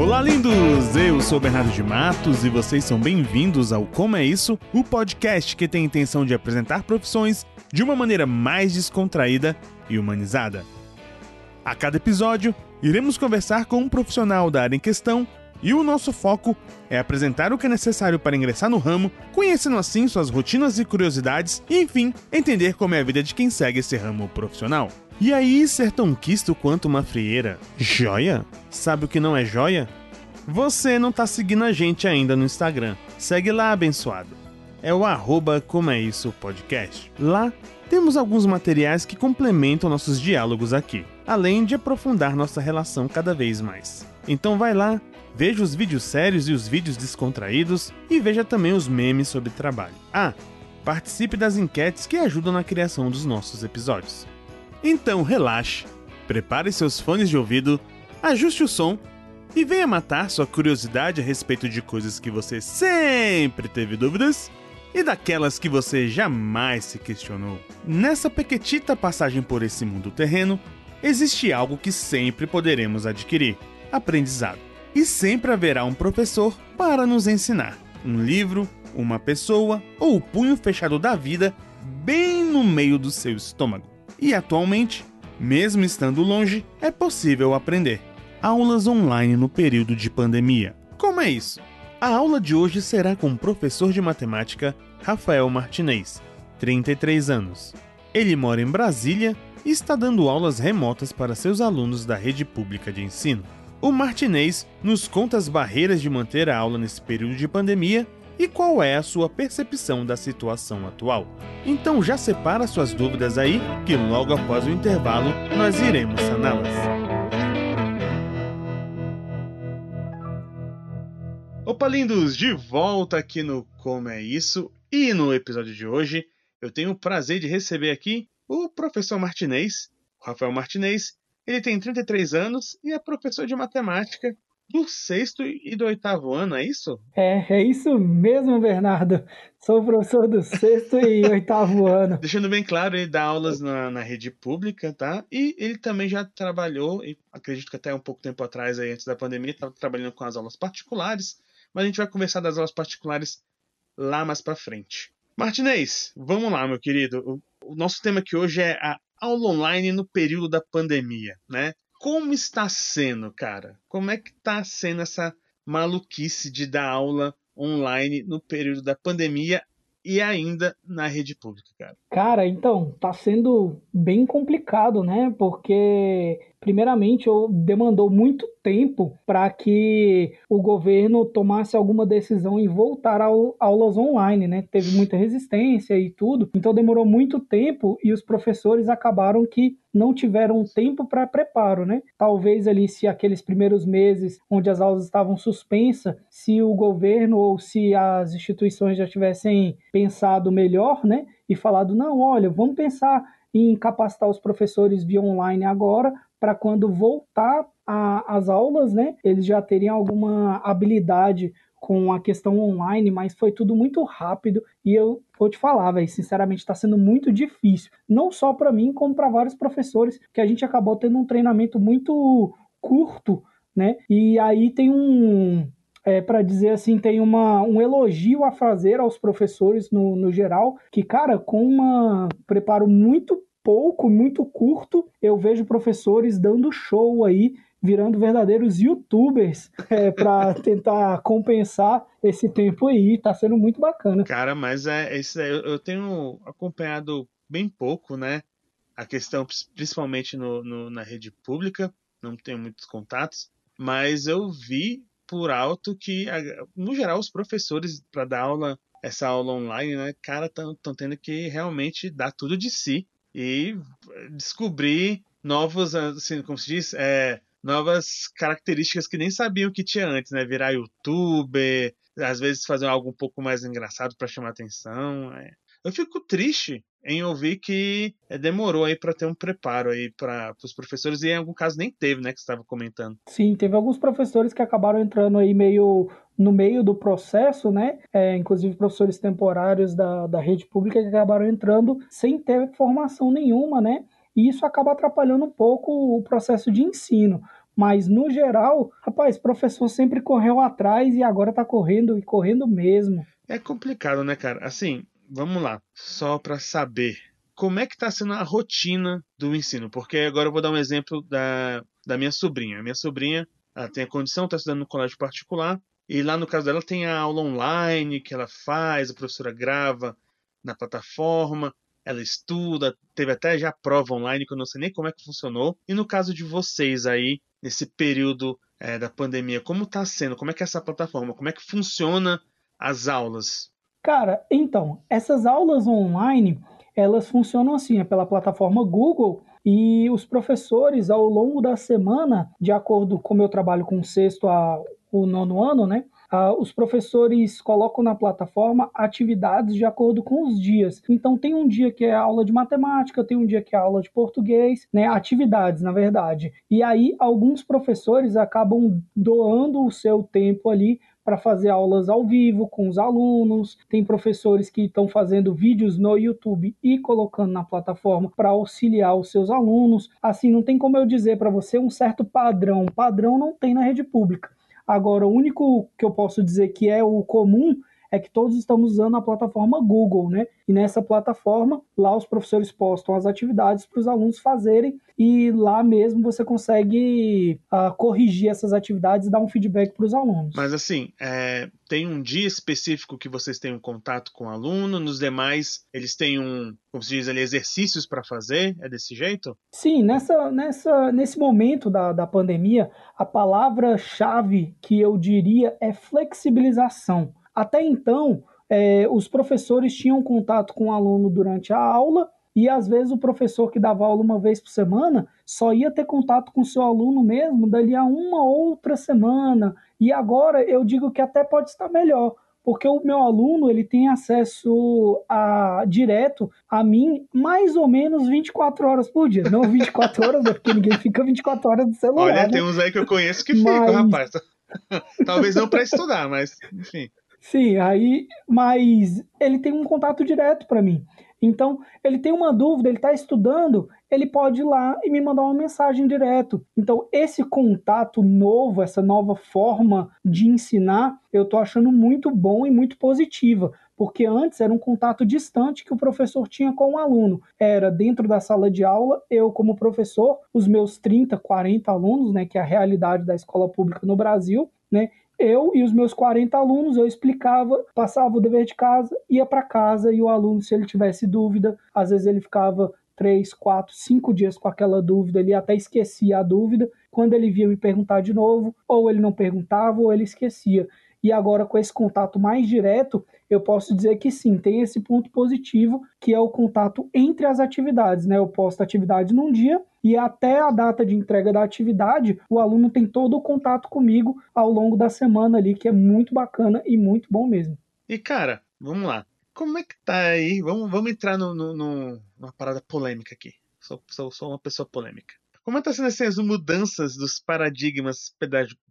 Olá, lindos! Eu sou Bernardo de Matos e vocês são bem-vindos ao Como é Isso, o podcast que tem a intenção de apresentar profissões de uma maneira mais descontraída e humanizada. A cada episódio, iremos conversar com um profissional da área em questão e o nosso foco é apresentar o que é necessário para ingressar no ramo, conhecendo assim suas rotinas e curiosidades e, enfim, entender como é a vida de quem segue esse ramo profissional. E aí, ser tão quisto quanto uma frieira? Joia? Sabe o que não é joia? Você não tá seguindo a gente ainda no Instagram. Segue lá, abençoado. É o arroba como é isso podcast. Lá temos alguns materiais que complementam nossos diálogos aqui, além de aprofundar nossa relação cada vez mais. Então vai lá, veja os vídeos sérios e os vídeos descontraídos e veja também os memes sobre trabalho. Ah, participe das enquetes que ajudam na criação dos nossos episódios. Então relaxe, prepare seus fones de ouvido, ajuste o som e venha matar sua curiosidade a respeito de coisas que você sempre teve dúvidas e daquelas que você jamais se questionou. Nessa pequetita passagem por esse mundo terreno, existe algo que sempre poderemos adquirir: aprendizado. E sempre haverá um professor para nos ensinar. Um livro, uma pessoa ou o punho fechado da vida bem no meio do seu estômago. E atualmente, mesmo estando longe, é possível aprender. Aulas online no período de pandemia. Como é isso? A aula de hoje será com o professor de matemática Rafael Martinez, 33 anos. Ele mora em Brasília e está dando aulas remotas para seus alunos da rede pública de ensino. O Martinez nos conta as barreiras de manter a aula nesse período de pandemia e qual é a sua percepção da situação atual. Então já separa suas dúvidas aí, que logo após o intervalo nós iremos saná-las. Opa, lindos! De volta aqui no Como é Isso e no episódio de hoje eu tenho o prazer de receber aqui o professor Martinez, o Rafael Martinez. Ele tem 33 anos e é professor de matemática do sexto e do oitavo ano, é isso? É, é isso mesmo, Bernardo. Sou professor do sexto e oitavo ano. Deixando bem claro, ele dá aulas na, na, rede pública, tá? E ele também já trabalhou, acredito que até um pouco tempo atrás, aí, antes da pandemia, estava trabalhando com as aulas particulares, mas a gente vai conversar das aulas particulares lá mais para frente. Martinez, vamos lá, meu querido. O, nosso tema aqui hoje é a aula online no período da pandemia, né? como está sendo, cara? Como é que está sendo essa maluquice de dar aula online no período da pandemia e ainda na rede pública, cara? Cara, então, tá sendo bem complicado, né? Porque primeiramente, demandou muito tempo para que o governo tomasse alguma decisão em voltar ao aulas online, né? Teve muita resistência e tudo, então demorou muito tempo e os professores acabaram que não tiveram tempo para preparo, né? Talvez ali se aqueles primeiros meses onde as aulas estavam suspensas, se o governo ou se as instituições já tivessem pensado melhor, né? E falado, não, olha, vamos pensar em capacitar os professores via online agora, para quando voltar às aulas, né, eles já teriam alguma habilidade com a questão online, mas foi tudo muito rápido e eu vou te falar, velho, sinceramente está sendo muito difícil, não só para mim, como para vários professores, que a gente acabou tendo um treinamento muito curto, né? E aí tem um, é, para dizer assim, tem uma, um elogio a fazer aos professores no, no geral, que, cara, com um preparo muito pouco, muito curto, eu vejo professores dando show aí, virando verdadeiros youtubers é, para tentar compensar esse tempo aí. Tá sendo muito bacana. Cara, mas é, é isso eu tenho acompanhado bem pouco, né? A questão, principalmente no, no, na rede pública, não tenho muitos contatos, mas eu vi por alto que, no geral, os professores, para dar aula, essa aula online, né, cara, estão tendo que realmente dar tudo de si e descobrir novos, assim, como se diz, é, novas características que nem sabiam que tinha antes, né? Virar youtuber, às vezes fazer algo um pouco mais engraçado para chamar atenção. É. Eu fico triste em ouvir que é, demorou aí para ter um preparo aí para os professores e em algum caso nem teve, né, que estava comentando. Sim, teve alguns professores que acabaram entrando aí meio no meio do processo, né? É, inclusive professores temporários da, da rede pública que acabaram entrando sem ter formação nenhuma, né? E isso acaba atrapalhando um pouco o processo de ensino. Mas no geral, rapaz, professor sempre correu atrás e agora tá correndo e correndo mesmo. É complicado, né, cara? Assim, vamos lá, só para saber como é que está sendo a rotina do ensino, porque agora eu vou dar um exemplo da, da minha sobrinha. A minha sobrinha ela tem a condição, está estudando no colégio particular, e lá no caso dela tem a aula online que ela faz, a professora grava na plataforma, ela estuda, teve até já prova online que eu não sei nem como é que funcionou. E no caso de vocês aí, nesse período é, da pandemia, como está sendo? Como é que é essa plataforma? Como é que funciona as aulas? Cara, então, essas aulas online, elas funcionam assim, é pela plataforma Google e os professores ao longo da semana, de acordo com meu trabalho com o sexto a o nono ano, né? Os professores colocam na plataforma atividades de acordo com os dias. Então tem um dia que é aula de matemática, tem um dia que é aula de português, né? Atividades, na verdade. E aí alguns professores acabam doando o seu tempo ali para fazer aulas ao vivo com os alunos. Tem professores que estão fazendo vídeos no YouTube e colocando na plataforma para auxiliar os seus alunos. Assim, não tem como eu dizer para você um certo padrão. Padrão não tem na rede pública. Agora, o único que eu posso dizer que é o comum é que todos estamos usando a plataforma Google, né? E nessa plataforma, lá os professores postam as atividades para os alunos fazerem e lá mesmo você consegue uh, corrigir essas atividades e dar um feedback para os alunos. Mas assim, é, tem um dia específico que vocês têm um contato com o aluno, nos demais eles têm um, como se diz ali, exercícios para fazer? É desse jeito? Sim, nessa, nessa, nesse momento da, da pandemia, a palavra-chave que eu diria é flexibilização. Até então, é, os professores tinham contato com o aluno durante a aula e às vezes o professor que dava aula uma vez por semana só ia ter contato com o seu aluno mesmo dali a uma outra semana. E agora eu digo que até pode estar melhor, porque o meu aluno ele tem acesso a direto a mim mais ou menos 24 horas por dia. Não 24 horas, né, porque ninguém fica 24 horas no celular. Olha, né? tem uns aí que eu conheço que mas... ficam, rapaz. Talvez não para estudar, mas enfim. Sim, aí, mas ele tem um contato direto para mim. Então, ele tem uma dúvida, ele está estudando, ele pode ir lá e me mandar uma mensagem direto. Então, esse contato novo, essa nova forma de ensinar, eu estou achando muito bom e muito positiva, porque antes era um contato distante que o professor tinha com o aluno. Era dentro da sala de aula, eu como professor, os meus 30, 40 alunos, né, que é a realidade da escola pública no Brasil, né, eu e os meus 40 alunos, eu explicava, passava o dever de casa, ia para casa e o aluno, se ele tivesse dúvida, às vezes ele ficava três, quatro, cinco dias com aquela dúvida, ele até esquecia a dúvida. Quando ele via me perguntar de novo, ou ele não perguntava, ou ele esquecia. E agora, com esse contato mais direto, eu posso dizer que sim, tem esse ponto positivo, que é o contato entre as atividades. Né? Eu posto a atividade num dia e até a data de entrega da atividade, o aluno tem todo o contato comigo ao longo da semana ali, que é muito bacana e muito bom mesmo. E cara, vamos lá. Como é que tá aí? Vamos, vamos entrar no, no, no, numa parada polêmica aqui. Sou, sou, sou uma pessoa polêmica. Como é tá sendo assim, as mudanças dos paradigmas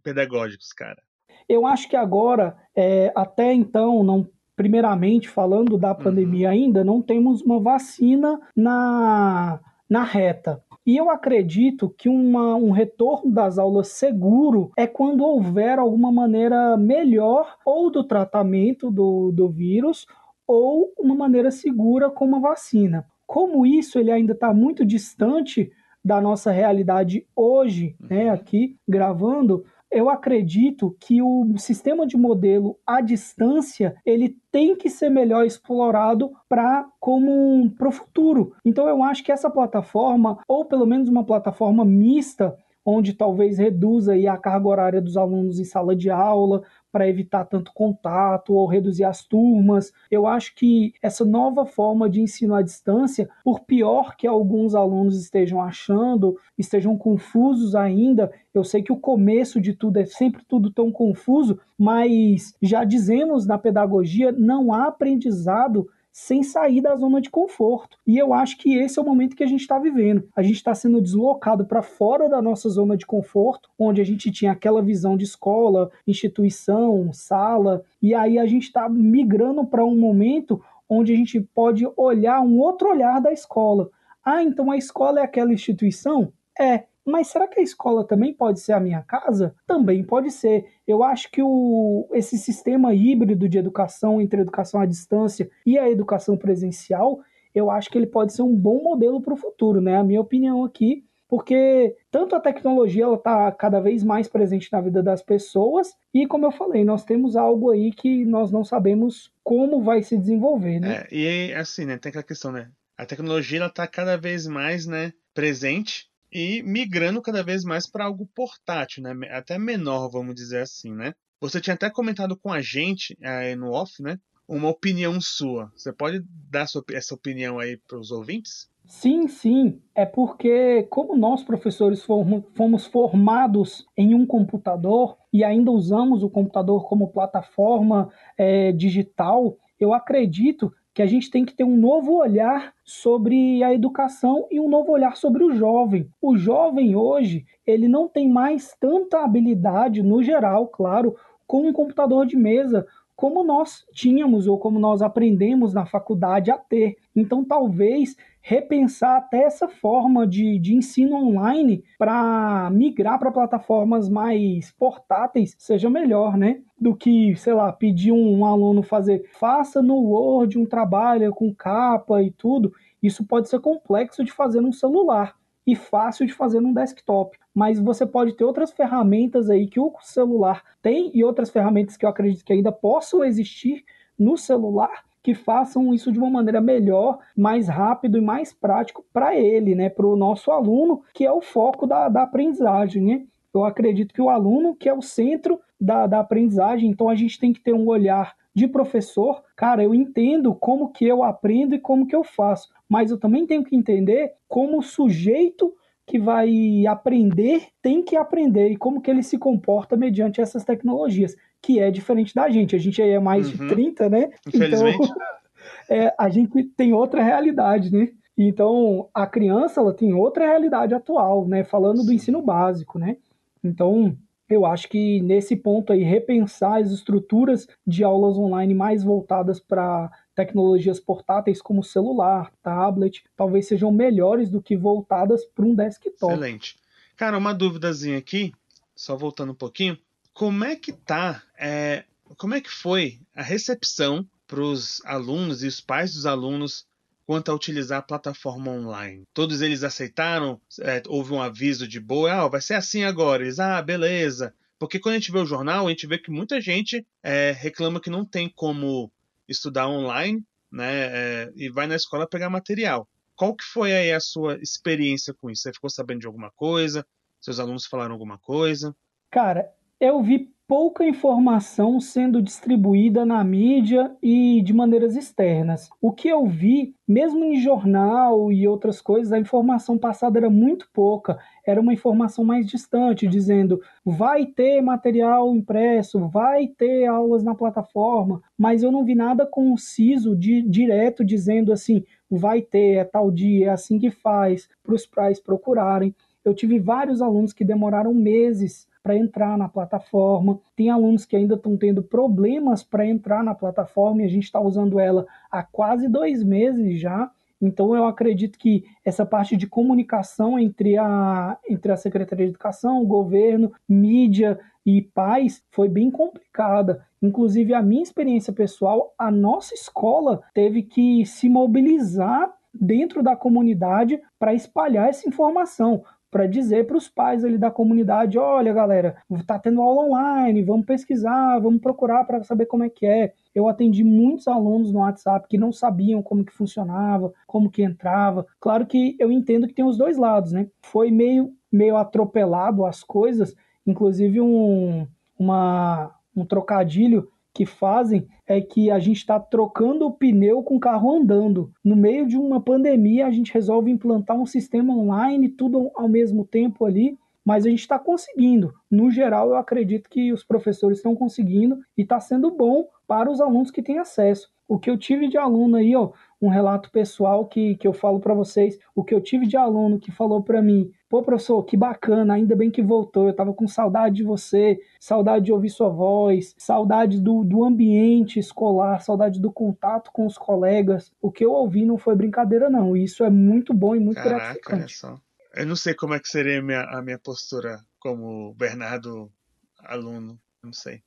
pedagógicos, cara? Eu acho que agora, é, até então, não primeiramente falando da uhum. pandemia uhum. ainda, não temos uma vacina na, na reta. E eu acredito que uma, um retorno das aulas seguro é quando houver alguma maneira melhor ou do tratamento do, do vírus ou uma maneira segura com uma vacina. Como isso ele ainda está muito distante da nossa realidade hoje, né, uhum. aqui gravando, eu acredito que o sistema de modelo à distância ele tem que ser melhor explorado para como para o futuro. Então eu acho que essa plataforma, ou pelo menos uma plataforma mista, onde talvez reduza a carga horária dos alunos em sala de aula, para evitar tanto contato ou reduzir as turmas. Eu acho que essa nova forma de ensino à distância, por pior que alguns alunos estejam achando, estejam confusos ainda, eu sei que o começo de tudo é sempre tudo tão confuso, mas já dizemos na pedagogia, não há aprendizado sem sair da zona de conforto. E eu acho que esse é o momento que a gente está vivendo. A gente está sendo deslocado para fora da nossa zona de conforto, onde a gente tinha aquela visão de escola, instituição, sala, e aí a gente está migrando para um momento onde a gente pode olhar um outro olhar da escola. Ah, então a escola é aquela instituição? É, Mas será que a escola também pode ser a minha casa? Também pode ser. Eu acho que o, esse sistema híbrido de educação entre a educação à distância e a educação presencial, eu acho que ele pode ser um bom modelo para o futuro, né? A minha opinião aqui, porque tanto a tecnologia ela está cada vez mais presente na vida das pessoas e como eu falei nós temos algo aí que nós não sabemos como vai se desenvolver né é, e assim né tem aquela questão né a tecnologia ela está cada vez mais né presente e migrando cada vez mais para algo portátil né? Até menor vamos dizer assim né? Você tinha até comentado com a gente é, no off né? Uma opinião sua. Você pode dar essa opinião aí para os ouvintes? Sim, sim. É porque, como nós professores fomos formados em um computador e ainda usamos o computador como plataforma é, digital, eu acredito que a gente tem que ter um novo olhar sobre a educação e um novo olhar sobre o jovem. O jovem hoje, ele não tem mais tanta habilidade, no geral, claro, com um computador de mesa, como nós tínhamos ou como nós aprendemos na faculdade a ter. Então, talvez repensar até essa forma de, de ensino online para migrar para plataformas mais portáteis seja melhor, né? Do que, sei lá, pedir um, um aluno fazer, faça no Word um trabalho com capa e tudo. Isso pode ser complexo de fazer num celular e fácil de fazer num desktop. Mas você pode ter outras ferramentas aí que o celular tem e outras ferramentas que eu acredito que ainda possam existir no celular que façam isso de uma maneira melhor, mais rápido e mais prático para ele, né, para o nosso aluno, que é o foco da, da aprendizagem. Né? Eu acredito que o aluno que é o centro da, da aprendizagem, então a gente tem que ter um olhar de professor, cara, eu entendo como que eu aprendo e como que eu faço, mas eu também tenho que entender como o sujeito que vai aprender tem que aprender e como que ele se comporta mediante essas tecnologias que é diferente da gente. A gente aí é mais uhum. de 30, né? Então, é, a gente tem outra realidade, né? Então, a criança, ela tem outra realidade atual, né? Falando do ensino básico, né? Então, eu acho que nesse ponto aí, repensar as estruturas de aulas online mais voltadas para tecnologias portáteis como celular, tablet, talvez sejam melhores do que voltadas para um desktop. Excelente. Cara, uma dúvidazinha aqui, só voltando um pouquinho como é que tá, é, como é que foi a recepção para os alunos e os pais dos alunos quanto a utilizar a plataforma online? Todos eles aceitaram? É, houve um aviso de boa, ah, vai ser assim agora. Eles, ah, beleza. Porque quando a gente vê o jornal, a gente vê que muita gente é, reclama que não tem como estudar online, né? É, e vai na escola pegar material. Qual que foi aí a sua experiência com isso? Você ficou sabendo de alguma coisa? Seus alunos falaram alguma coisa? Cara, eu vi pouca informação sendo distribuída na mídia e de maneiras externas. O que eu vi, mesmo em jornal e outras coisas, a informação passada era muito pouca. Era uma informação mais distante, dizendo vai ter material impresso, vai ter aulas na plataforma, mas eu não vi nada conciso, de, direto, dizendo assim, vai ter, é tal dia, é assim que faz, para os pais procurarem. Eu tive vários alunos que demoraram meses para entrar na plataforma. Tem alunos que ainda estão tendo problemas para entrar na plataforma e a gente está usando ela há quase dois meses já. Então eu acredito que essa parte de comunicação entre a, entre a Secretaria de Educação, governo, mídia e pais foi bem complicada. Inclusive a minha experiência pessoal, a nossa escola teve que se mobilizar dentro da comunidade para espalhar essa informação para dizer para os pais ali da comunidade, olha galera, tá tendo aula online, vamos pesquisar, vamos procurar para saber como é que é. Eu atendi muitos alunos no WhatsApp que não sabiam como que funcionava, como que entrava. Claro que eu entendo que tem os dois lados, né? Foi meio meio atropelado as coisas, inclusive um uma um trocadilho que fazem é que a gente está trocando o pneu com o carro andando. No meio de uma pandemia, a gente resolve implantar um sistema online, tudo ao mesmo tempo ali, mas a gente está conseguindo. No geral, eu acredito que os professores estão conseguindo e está sendo bom para os alunos que têm acesso. O que eu tive de aluno aí, ó, um relato pessoal que, que eu falo para vocês, o que eu tive de aluno que falou para mim Pô, professor, que bacana, ainda bem que voltou. Eu tava com saudade de você, saudade de ouvir sua voz, saudade do, do ambiente escolar, saudade do contato com os colegas. O que eu ouvi não foi brincadeira, não. Isso é muito bom e muito Caraca, gratificante. Olha só. Eu não sei como é que seria a minha, a minha postura como Bernardo aluno, não sei.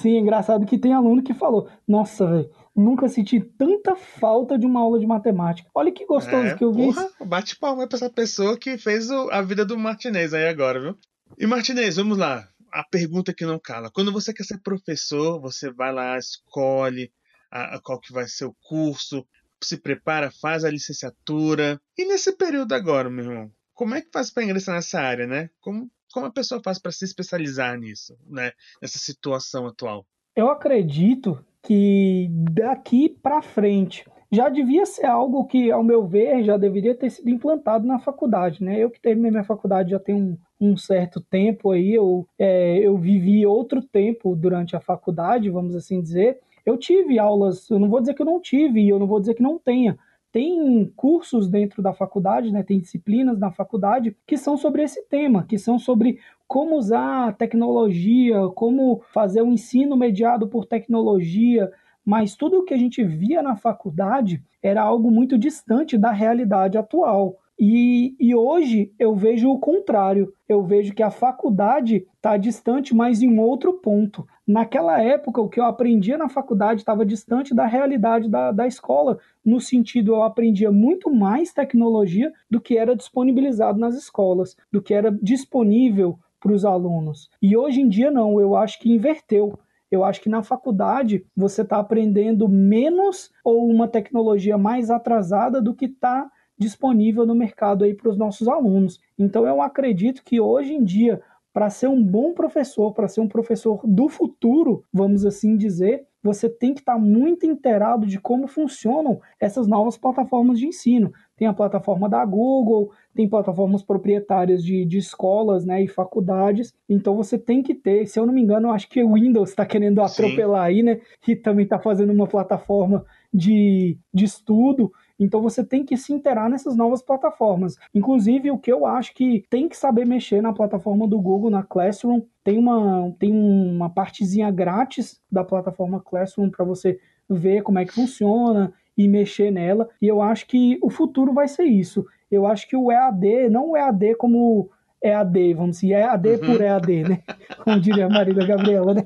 Sim, é engraçado que tem aluno que falou: Nossa, velho, nunca senti tanta falta de uma aula de matemática. Olha que gostoso é, que eu vi. Porra, bate palma pra essa pessoa que fez o, a vida do Martinez aí agora, viu? E Martinez, vamos lá. A pergunta que não cala. Quando você quer ser professor, você vai lá, escolhe a, a qual que vai ser o curso, se prepara, faz a licenciatura. E nesse período agora, meu irmão, como é que faz para ingressar nessa área, né? Como, como a pessoa faz para se especializar nisso, né? Nessa situação atual? Eu acredito que daqui para frente já devia ser algo que, ao meu ver, já deveria ter sido implantado na faculdade, né? Eu que terminei minha faculdade já tem um, um certo tempo aí, eu, é, eu vivi outro tempo durante a faculdade, vamos assim dizer. Eu tive aulas, eu não vou dizer que eu não tive, e eu não vou dizer que não tenha, tem cursos dentro da faculdade, né, tem disciplinas na faculdade que são sobre esse tema, que são sobre como usar tecnologia, como fazer o um ensino mediado por tecnologia, mas tudo o que a gente via na faculdade era algo muito distante da realidade atual. E, e hoje eu vejo o contrário. Eu vejo que a faculdade está distante, mas em outro ponto. Naquela época, o que eu aprendia na faculdade estava distante da realidade da, da escola, no sentido eu aprendia muito mais tecnologia do que era disponibilizado nas escolas, do que era disponível para os alunos. E hoje em dia não, eu acho que inverteu. Eu acho que na faculdade você está aprendendo menos ou uma tecnologia mais atrasada do que está disponível no mercado aí para os nossos alunos. Então eu acredito que hoje em dia, para ser um bom professor, para ser um professor do futuro, vamos assim dizer, você tem que estar muito inteirado de como funcionam essas novas plataformas de ensino. Tem a plataforma da Google, tem plataformas proprietárias de, de escolas né, e faculdades. Então você tem que ter, se eu não me engano, acho que o Windows está querendo atropelar Sim. aí, né? E também está fazendo uma plataforma de, de estudo. Então você tem que se interar nessas novas plataformas. Inclusive, o que eu acho que tem que saber mexer na plataforma do Google, na Classroom, tem uma, tem uma partezinha grátis da plataforma Classroom para você ver como é que funciona e mexer nela. E eu acho que o futuro vai ser isso. Eu acho que o EAD, não o EAD como EAD, vamos dizer, EAD uhum. por EAD, né? Como diria a Marília Gabriela, né?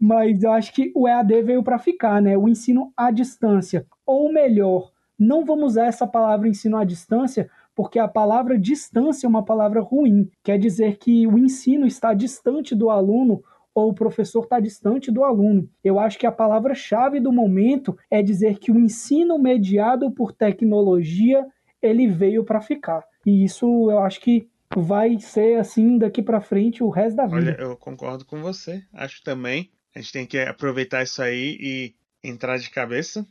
Mas eu acho que o EAD veio para ficar, né? O ensino à distância. Ou melhor, não vamos usar essa palavra ensino à distância, porque a palavra distância é uma palavra ruim. Quer dizer que o ensino está distante do aluno ou o professor está distante do aluno. Eu acho que a palavra-chave do momento é dizer que o ensino mediado por tecnologia ele veio para ficar. E isso eu acho que vai ser assim daqui para frente o resto da vida. Olha, eu concordo com você. Acho também. A gente tem que aproveitar isso aí e entrar de cabeça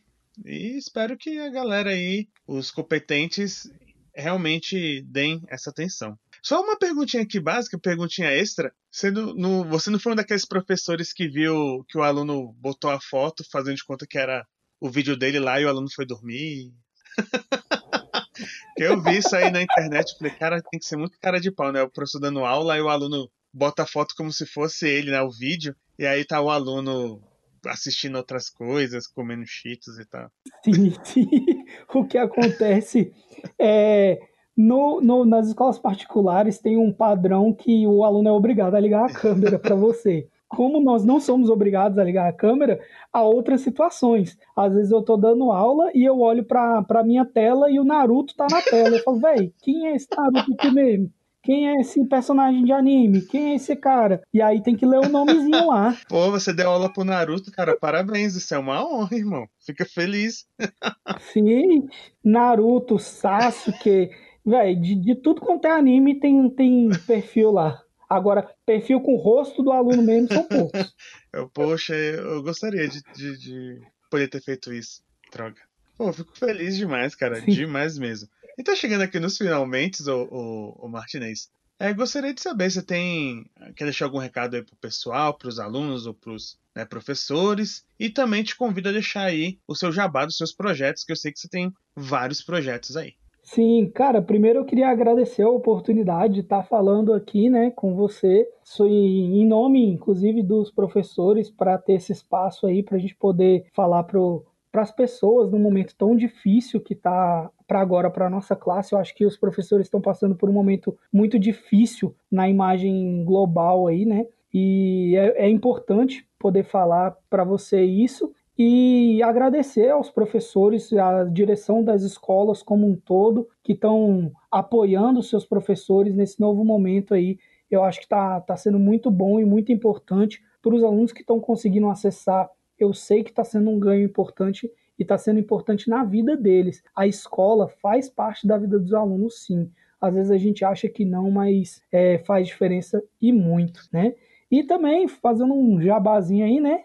e espero que a galera aí, os competentes, realmente deem essa atenção. Só uma perguntinha aqui básica, perguntinha extra. Você não, você não foi um daqueles professores que viu que o aluno botou a foto fazendo de conta que era o vídeo dele lá e o aluno foi dormir? eu vi isso aí na internet, falei, cara, tem que ser muito cara de pau, né? O professor dando aula e o aluno bota a foto como se fosse ele, né? O vídeo, e aí tá o aluno assistindo outras coisas, comendo cheetos e tal. Sim, sim. O que acontece é. No, no, nas escolas particulares tem um padrão que o aluno é obrigado a ligar a câmera para você. Como nós não somos obrigados a ligar a câmera, há outras situações. Às vezes eu estou dando aula e eu olho para a minha tela e o Naruto está na tela. Eu falo, velho, quem é esse Naruto aqui mesmo? Quem é esse personagem de anime? Quem é esse cara? E aí tem que ler o nomezinho lá. Pô, você deu aula pro Naruto, cara. Parabéns, isso é uma honra, irmão. Fica feliz. Sim, Naruto, Sasuke. Véi, de, de tudo quanto é anime tem, tem perfil lá. Agora, perfil com o rosto do aluno mesmo são poucos. eu, poxa, eu gostaria de, de, de, poder ter feito isso. Droga. Pô, fico feliz demais, cara. Sim. Demais mesmo. E tá chegando aqui nos finalmente, o, o, o Martinez. É, gostaria de saber se tem. Quer deixar algum recado aí pro pessoal, pros alunos ou pros né, professores. E também te convido a deixar aí o seu jabá dos seus projetos, que eu sei que você tem vários projetos aí. Sim, cara, primeiro eu queria agradecer a oportunidade de estar falando aqui, né, com você, Sou em nome, inclusive, dos professores, para ter esse espaço aí, para a gente poder falar pro para as pessoas num momento tão difícil que está para agora para a nossa classe. Eu acho que os professores estão passando por um momento muito difícil na imagem global aí, né? E é, é importante poder falar para você isso e agradecer aos professores, à direção das escolas como um todo, que estão apoiando os seus professores nesse novo momento aí. Eu acho que está tá sendo muito bom e muito importante para os alunos que estão conseguindo acessar. Eu sei que está sendo um ganho importante e está sendo importante na vida deles. A escola faz parte da vida dos alunos, sim. Às vezes a gente acha que não, mas é, faz diferença e muito, né? E também, fazendo um jabazinho aí, né?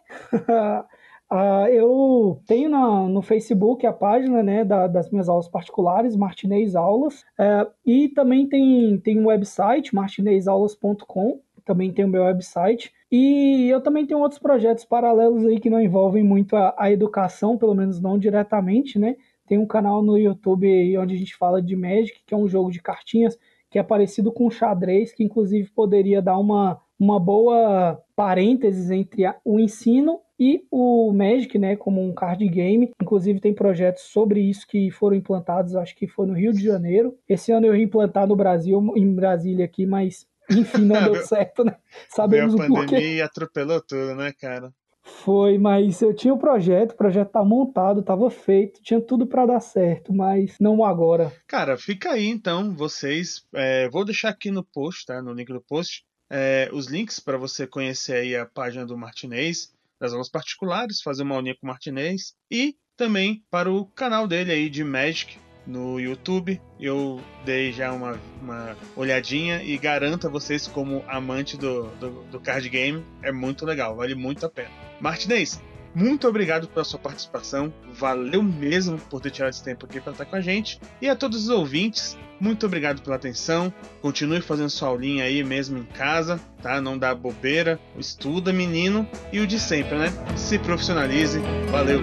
Uh, eu tenho na, no Facebook a página né, da, das minhas aulas particulares, Martinez Aulas, uh, e também tem, tem um website, martinezaulas.com, também tem o meu website. E eu também tenho outros projetos paralelos aí que não envolvem muito a, a educação, pelo menos não diretamente, né? Tem um canal no YouTube onde a gente fala de Magic, que é um jogo de cartinhas que é parecido com xadrez, que inclusive poderia dar uma, uma boa parênteses entre a, o ensino e o Magic, né, como um card game. Inclusive tem projetos sobre isso que foram implantados, acho que foi no Rio de Janeiro. Esse ano eu ia implantar no Brasil, em Brasília aqui, mas enfim, não deu certo, né? Sabemos Veio a pandemia e atropelou tudo, né, cara? Foi, mas eu tinha o um projeto, o projeto tá montado, tava feito, tinha tudo para dar certo, mas não agora. Cara, fica aí então, vocês. É, vou deixar aqui no post, tá? No link do post, é, os links para você conhecer aí a página do Martinez, das aulas particulares, fazer uma aulinha com o Martinez e também para o canal dele aí de Magic no YouTube. Eu dei já uma, uma olhadinha e garanto a vocês, como amante do, do, do card game, é muito legal, vale muito a pena. Martinez, muito obrigado pela sua participação. Valeu mesmo por ter tirado esse tempo aqui para estar com a gente. E a todos os ouvintes, muito obrigado pela atenção. Continue fazendo sua aulinha aí mesmo em casa, tá? Não dá bobeira. Estuda, menino. E o de sempre, né? Se profissionalize. Valeu!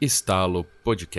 Estalo Podcast.